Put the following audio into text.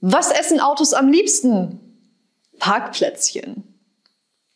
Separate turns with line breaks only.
Was essen Autos am liebsten? Parkplätzchen.